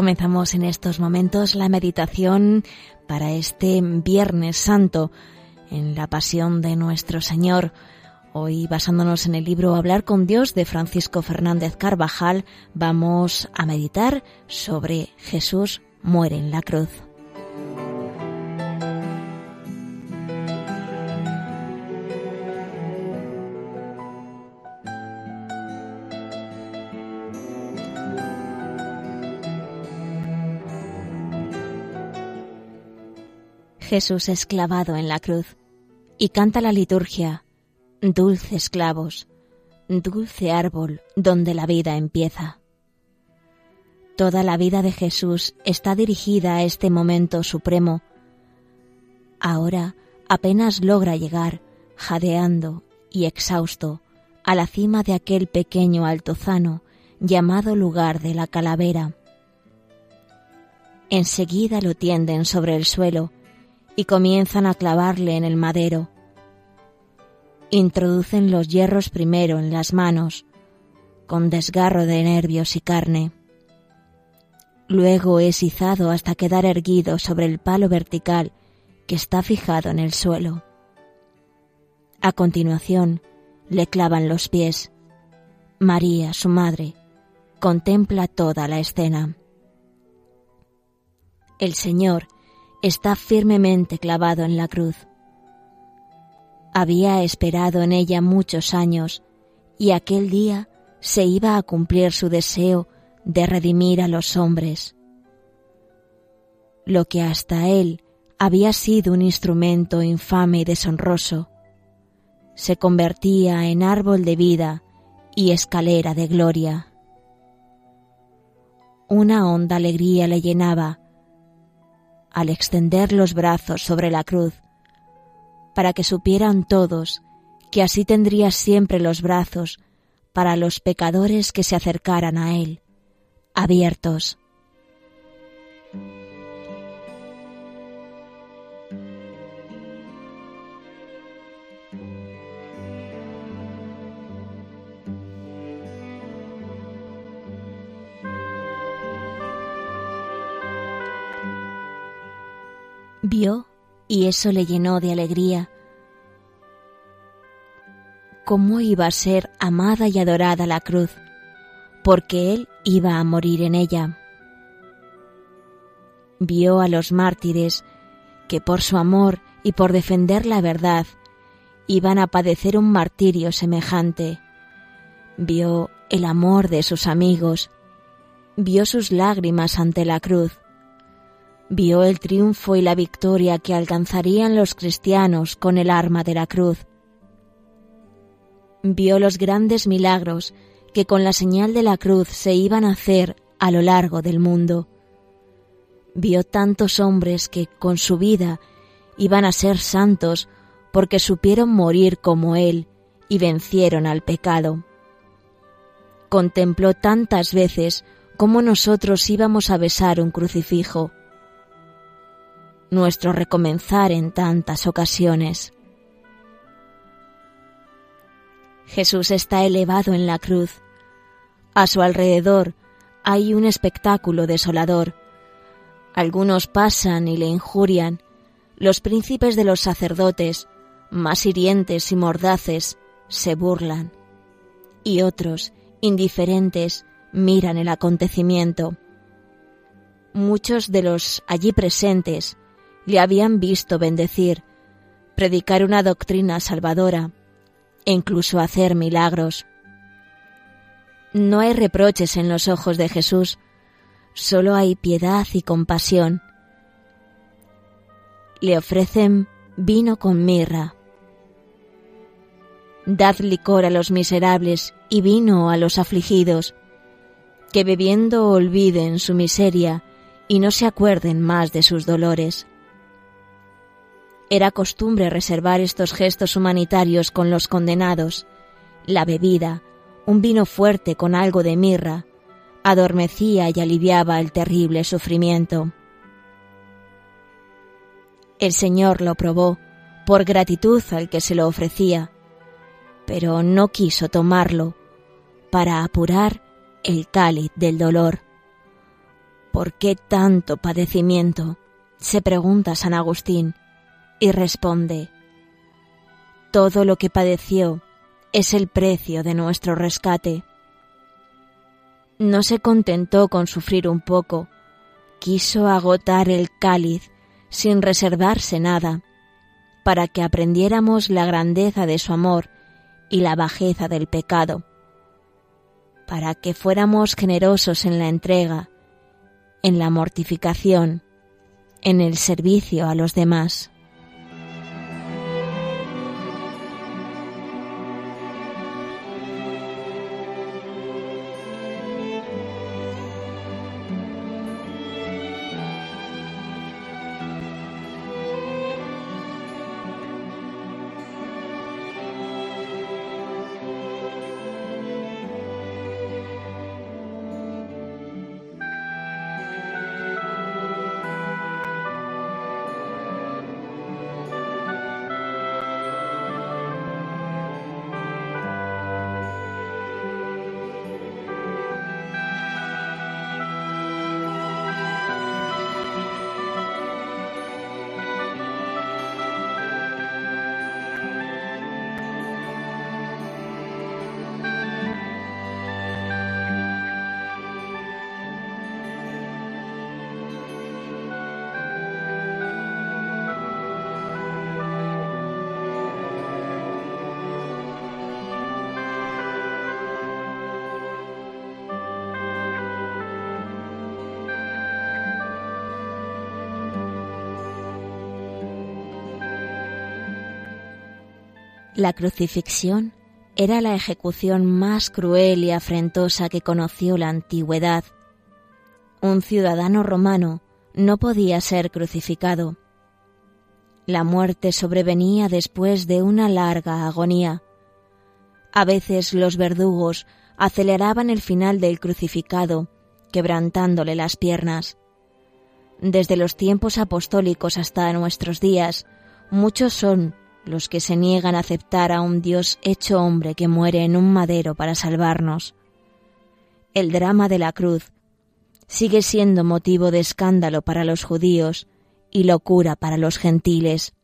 Comenzamos en estos momentos la meditación para este Viernes Santo en la pasión de nuestro Señor. Hoy, basándonos en el libro Hablar con Dios de Francisco Fernández Carvajal, vamos a meditar sobre Jesús muere en la cruz. Jesús es clavado en la cruz y canta la liturgia, dulces clavos, dulce árbol donde la vida empieza. Toda la vida de Jesús está dirigida a este momento supremo. Ahora apenas logra llegar, jadeando y exhausto, a la cima de aquel pequeño altozano llamado lugar de la calavera. Enseguida lo tienden sobre el suelo, y comienzan a clavarle en el madero. Introducen los hierros primero en las manos, con desgarro de nervios y carne. Luego es izado hasta quedar erguido sobre el palo vertical que está fijado en el suelo. A continuación, le clavan los pies. María, su madre, contempla toda la escena. El Señor, está firmemente clavado en la cruz. Había esperado en ella muchos años y aquel día se iba a cumplir su deseo de redimir a los hombres. Lo que hasta él había sido un instrumento infame y deshonroso, se convertía en árbol de vida y escalera de gloria. Una honda alegría le llenaba al extender los brazos sobre la cruz, para que supieran todos que así tendría siempre los brazos para los pecadores que se acercaran a Él, abiertos. Vio y eso le llenó de alegría. Cómo iba a ser amada y adorada la cruz, porque él iba a morir en ella. Vio a los mártires que por su amor y por defender la verdad iban a padecer un martirio semejante. Vio el amor de sus amigos, vio sus lágrimas ante la cruz, vio el triunfo y la victoria que alcanzarían los cristianos con el arma de la cruz. Vio los grandes milagros que con la señal de la cruz se iban a hacer a lo largo del mundo. Vio tantos hombres que con su vida iban a ser santos porque supieron morir como Él y vencieron al pecado. Contempló tantas veces cómo nosotros íbamos a besar un crucifijo nuestro recomenzar en tantas ocasiones. Jesús está elevado en la cruz. A su alrededor hay un espectáculo desolador. Algunos pasan y le injurian. Los príncipes de los sacerdotes, más hirientes y mordaces, se burlan. Y otros, indiferentes, miran el acontecimiento. Muchos de los allí presentes le habían visto bendecir, predicar una doctrina salvadora e incluso hacer milagros. No hay reproches en los ojos de Jesús, solo hay piedad y compasión. Le ofrecen vino con mirra. Dad licor a los miserables y vino a los afligidos, que bebiendo olviden su miseria y no se acuerden más de sus dolores. Era costumbre reservar estos gestos humanitarios con los condenados. La bebida, un vino fuerte con algo de mirra, adormecía y aliviaba el terrible sufrimiento. El Señor lo probó por gratitud al que se lo ofrecía, pero no quiso tomarlo para apurar el cáliz del dolor, ¿Por qué tanto padecimiento? se pregunta San Agustín y responde, todo lo que padeció es el precio de nuestro rescate. No se contentó con sufrir un poco, quiso agotar el cáliz sin reservarse nada, para que aprendiéramos la grandeza de su amor y la bajeza del pecado, para que fuéramos generosos en la entrega, en la mortificación, en el servicio a los demás. La crucifixión era la ejecución más cruel y afrentosa que conoció la antigüedad. Un ciudadano romano no podía ser crucificado. La muerte sobrevenía después de una larga agonía. A veces los verdugos aceleraban el final del crucificado, quebrantándole las piernas. Desde los tiempos apostólicos hasta nuestros días, muchos son los que se niegan a aceptar a un Dios hecho hombre que muere en un madero para salvarnos. El drama de la cruz sigue siendo motivo de escándalo para los judíos y locura para los gentiles.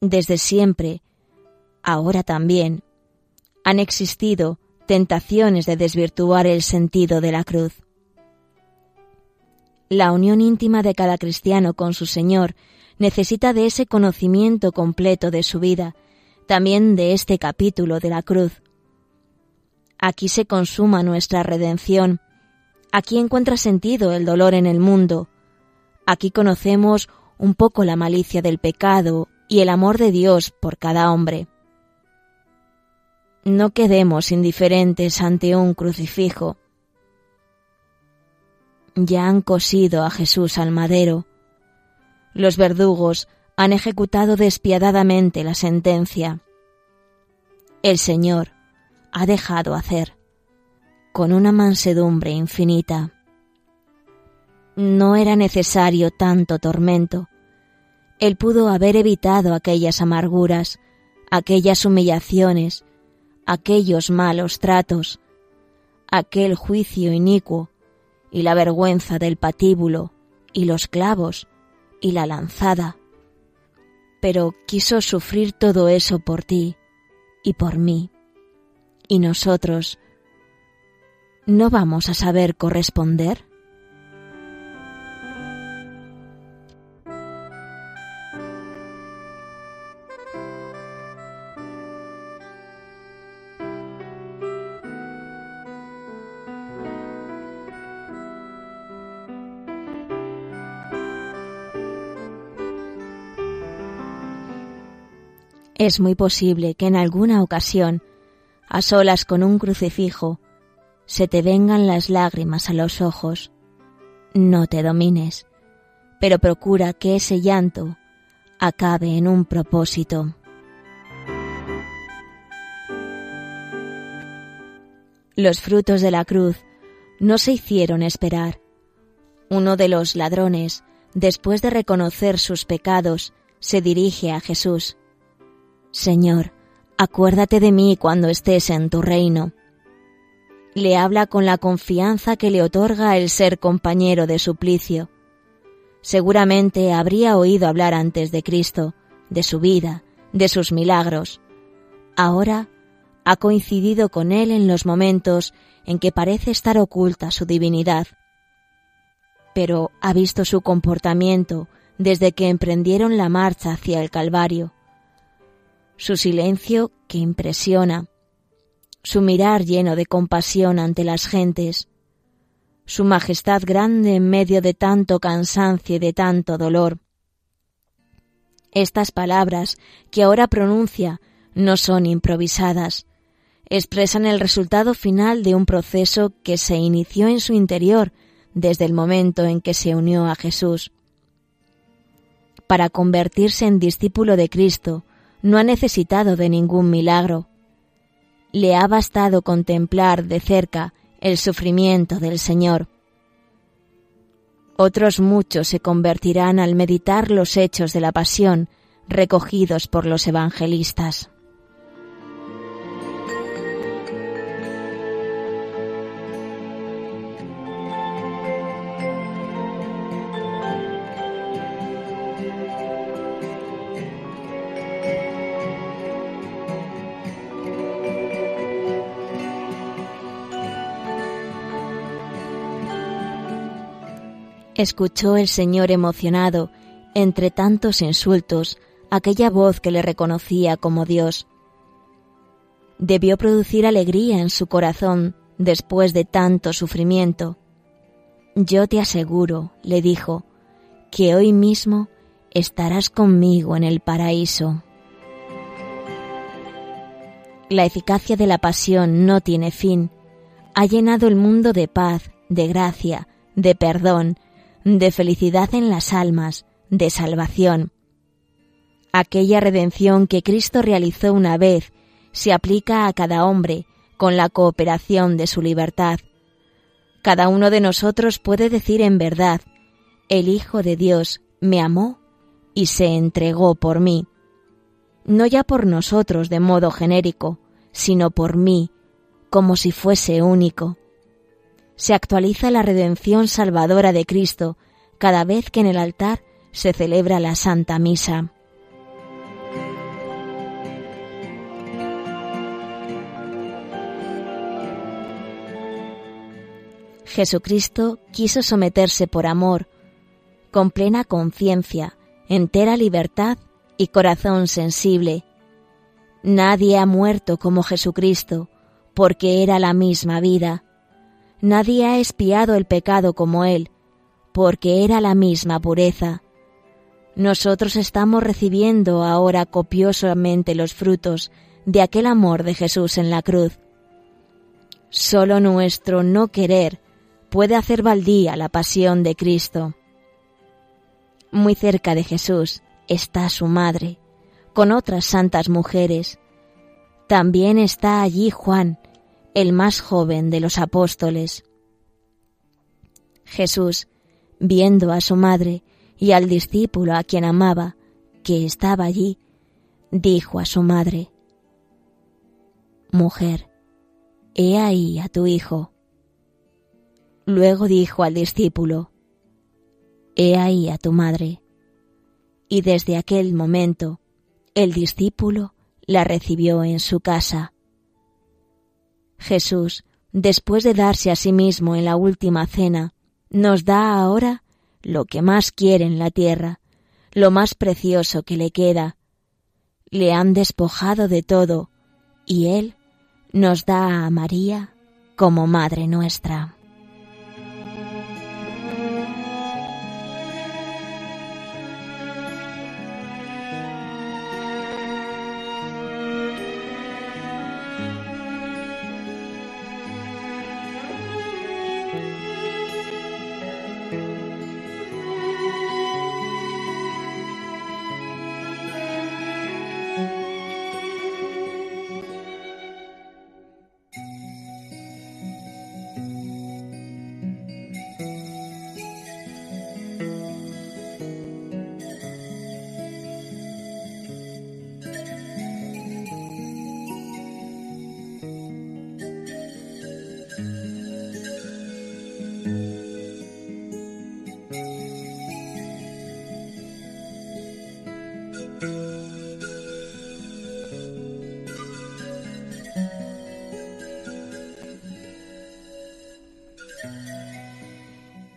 Desde siempre, ahora también, han existido tentaciones de desvirtuar el sentido de la cruz. La unión íntima de cada cristiano con su Señor necesita de ese conocimiento completo de su vida, también de este capítulo de la cruz. Aquí se consuma nuestra redención, aquí encuentra sentido el dolor en el mundo, aquí conocemos un poco la malicia del pecado y el amor de Dios por cada hombre. No quedemos indiferentes ante un crucifijo. Ya han cosido a Jesús al madero, los verdugos han ejecutado despiadadamente la sentencia. El Señor ha dejado hacer, con una mansedumbre infinita. No era necesario tanto tormento. Él pudo haber evitado aquellas amarguras, aquellas humillaciones, aquellos malos tratos, aquel juicio inicuo y la vergüenza del patíbulo y los clavos y la lanzada, pero quiso sufrir todo eso por ti y por mí. ¿Y nosotros no vamos a saber corresponder? Es muy posible que en alguna ocasión, a solas con un crucifijo, se te vengan las lágrimas a los ojos. No te domines, pero procura que ese llanto acabe en un propósito. Los frutos de la cruz no se hicieron esperar. Uno de los ladrones, después de reconocer sus pecados, se dirige a Jesús Señor, acuérdate de mí cuando estés en tu reino. Le habla con la confianza que le otorga el ser compañero de suplicio. Seguramente habría oído hablar antes de Cristo, de su vida, de sus milagros. Ahora ha coincidido con él en los momentos en que parece estar oculta su divinidad. Pero ha visto su comportamiento desde que emprendieron la marcha hacia el Calvario. Su silencio que impresiona, su mirar lleno de compasión ante las gentes, su majestad grande en medio de tanto cansancio y de tanto dolor. Estas palabras que ahora pronuncia no son improvisadas, expresan el resultado final de un proceso que se inició en su interior desde el momento en que se unió a Jesús. Para convertirse en discípulo de Cristo, no ha necesitado de ningún milagro. Le ha bastado contemplar de cerca el sufrimiento del Señor. Otros muchos se convertirán al meditar los hechos de la pasión recogidos por los evangelistas. Escuchó el Señor emocionado, entre tantos insultos, aquella voz que le reconocía como Dios. Debió producir alegría en su corazón después de tanto sufrimiento. Yo te aseguro, le dijo, que hoy mismo estarás conmigo en el paraíso. La eficacia de la pasión no tiene fin. Ha llenado el mundo de paz, de gracia, de perdón, de felicidad en las almas, de salvación. Aquella redención que Cristo realizó una vez se aplica a cada hombre con la cooperación de su libertad. Cada uno de nosotros puede decir en verdad, el Hijo de Dios me amó y se entregó por mí. No ya por nosotros de modo genérico, sino por mí, como si fuese único se actualiza la redención salvadora de Cristo cada vez que en el altar se celebra la Santa Misa. Jesucristo quiso someterse por amor, con plena conciencia, entera libertad y corazón sensible. Nadie ha muerto como Jesucristo, porque era la misma vida. Nadie ha espiado el pecado como Él, porque era la misma pureza. Nosotros estamos recibiendo ahora copiosamente los frutos de aquel amor de Jesús en la cruz. Solo nuestro no querer puede hacer baldía la pasión de Cristo. Muy cerca de Jesús está su madre, con otras santas mujeres. También está allí Juan, el más joven de los apóstoles. Jesús, viendo a su madre y al discípulo a quien amaba, que estaba allí, dijo a su madre, Mujer, he ahí a tu hijo. Luego dijo al discípulo, He ahí a tu madre. Y desde aquel momento el discípulo la recibió en su casa. Jesús, después de darse a sí mismo en la última cena, nos da ahora lo que más quiere en la tierra, lo más precioso que le queda. Le han despojado de todo y Él nos da a María como Madre nuestra.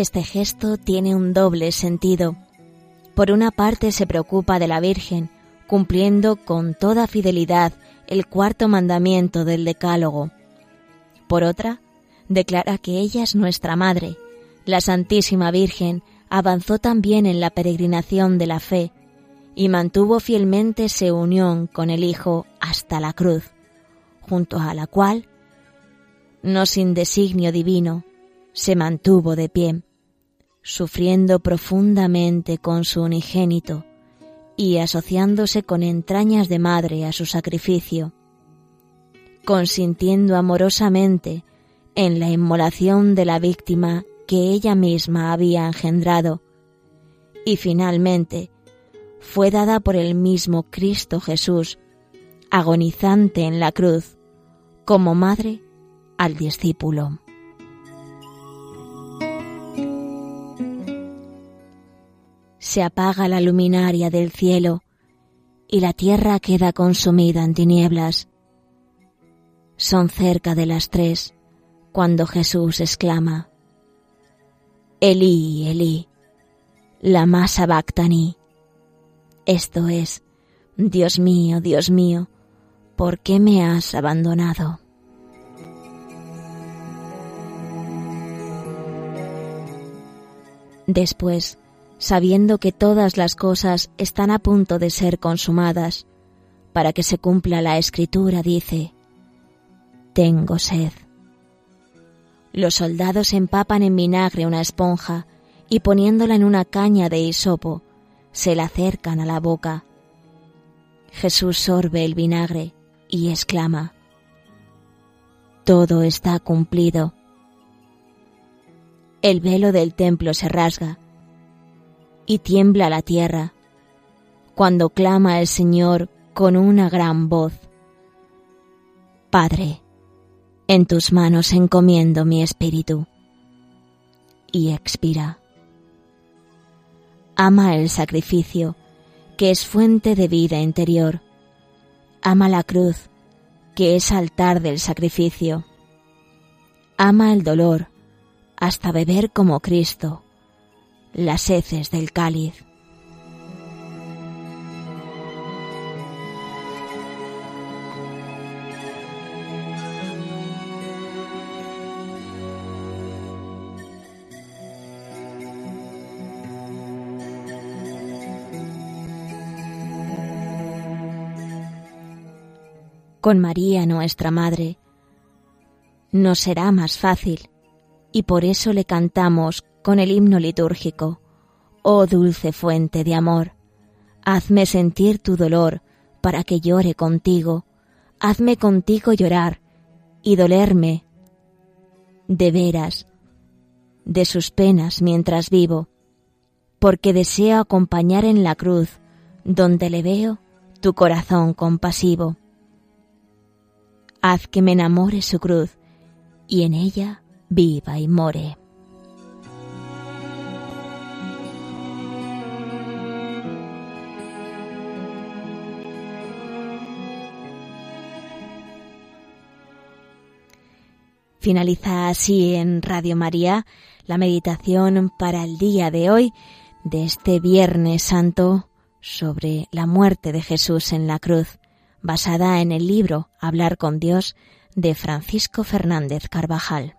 Este gesto tiene un doble sentido. Por una parte se preocupa de la Virgen, cumpliendo con toda fidelidad el cuarto mandamiento del Decálogo. Por otra, declara que ella es nuestra Madre. La Santísima Virgen avanzó también en la peregrinación de la fe y mantuvo fielmente su unión con el Hijo hasta la cruz, junto a la cual, no sin designio divino, se mantuvo de pie, sufriendo profundamente con su unigénito y asociándose con entrañas de madre a su sacrificio, consintiendo amorosamente en la inmolación de la víctima que ella misma había engendrado, y finalmente fue dada por el mismo Cristo Jesús, agonizante en la cruz, como madre al discípulo. Se apaga la luminaria del cielo y la tierra queda consumida en tinieblas. Son cerca de las tres cuando Jesús exclama, Elí, Elí, la masa bactaní. Esto es, Dios mío, Dios mío, ¿por qué me has abandonado? Después, sabiendo que todas las cosas están a punto de ser consumadas, para que se cumpla la escritura, dice, Tengo sed. Los soldados empapan en vinagre una esponja y poniéndola en una caña de hisopo, se la acercan a la boca. Jesús sorbe el vinagre y exclama, Todo está cumplido. El velo del templo se rasga y tiembla la tierra cuando clama el Señor con una gran voz. Padre, en tus manos encomiendo mi espíritu. Y expira. Ama el sacrificio, que es fuente de vida interior. Ama la cruz, que es altar del sacrificio. Ama el dolor, hasta beber como Cristo, las heces del cáliz. con María nuestra Madre. no será más fácil y por eso le cantamos con el himno litúrgico. Oh dulce fuente de amor, hazme sentir tu dolor para que llore contigo, hazme contigo llorar y dolerme de veras de sus penas mientras vivo, porque deseo acompañar en la cruz, donde le veo tu corazón compasivo haz que me enamore su cruz y en ella viva y more. Finaliza así en Radio María la meditación para el día de hoy, de este Viernes Santo, sobre la muerte de Jesús en la cruz basada en el libro Hablar con Dios de Francisco Fernández Carvajal.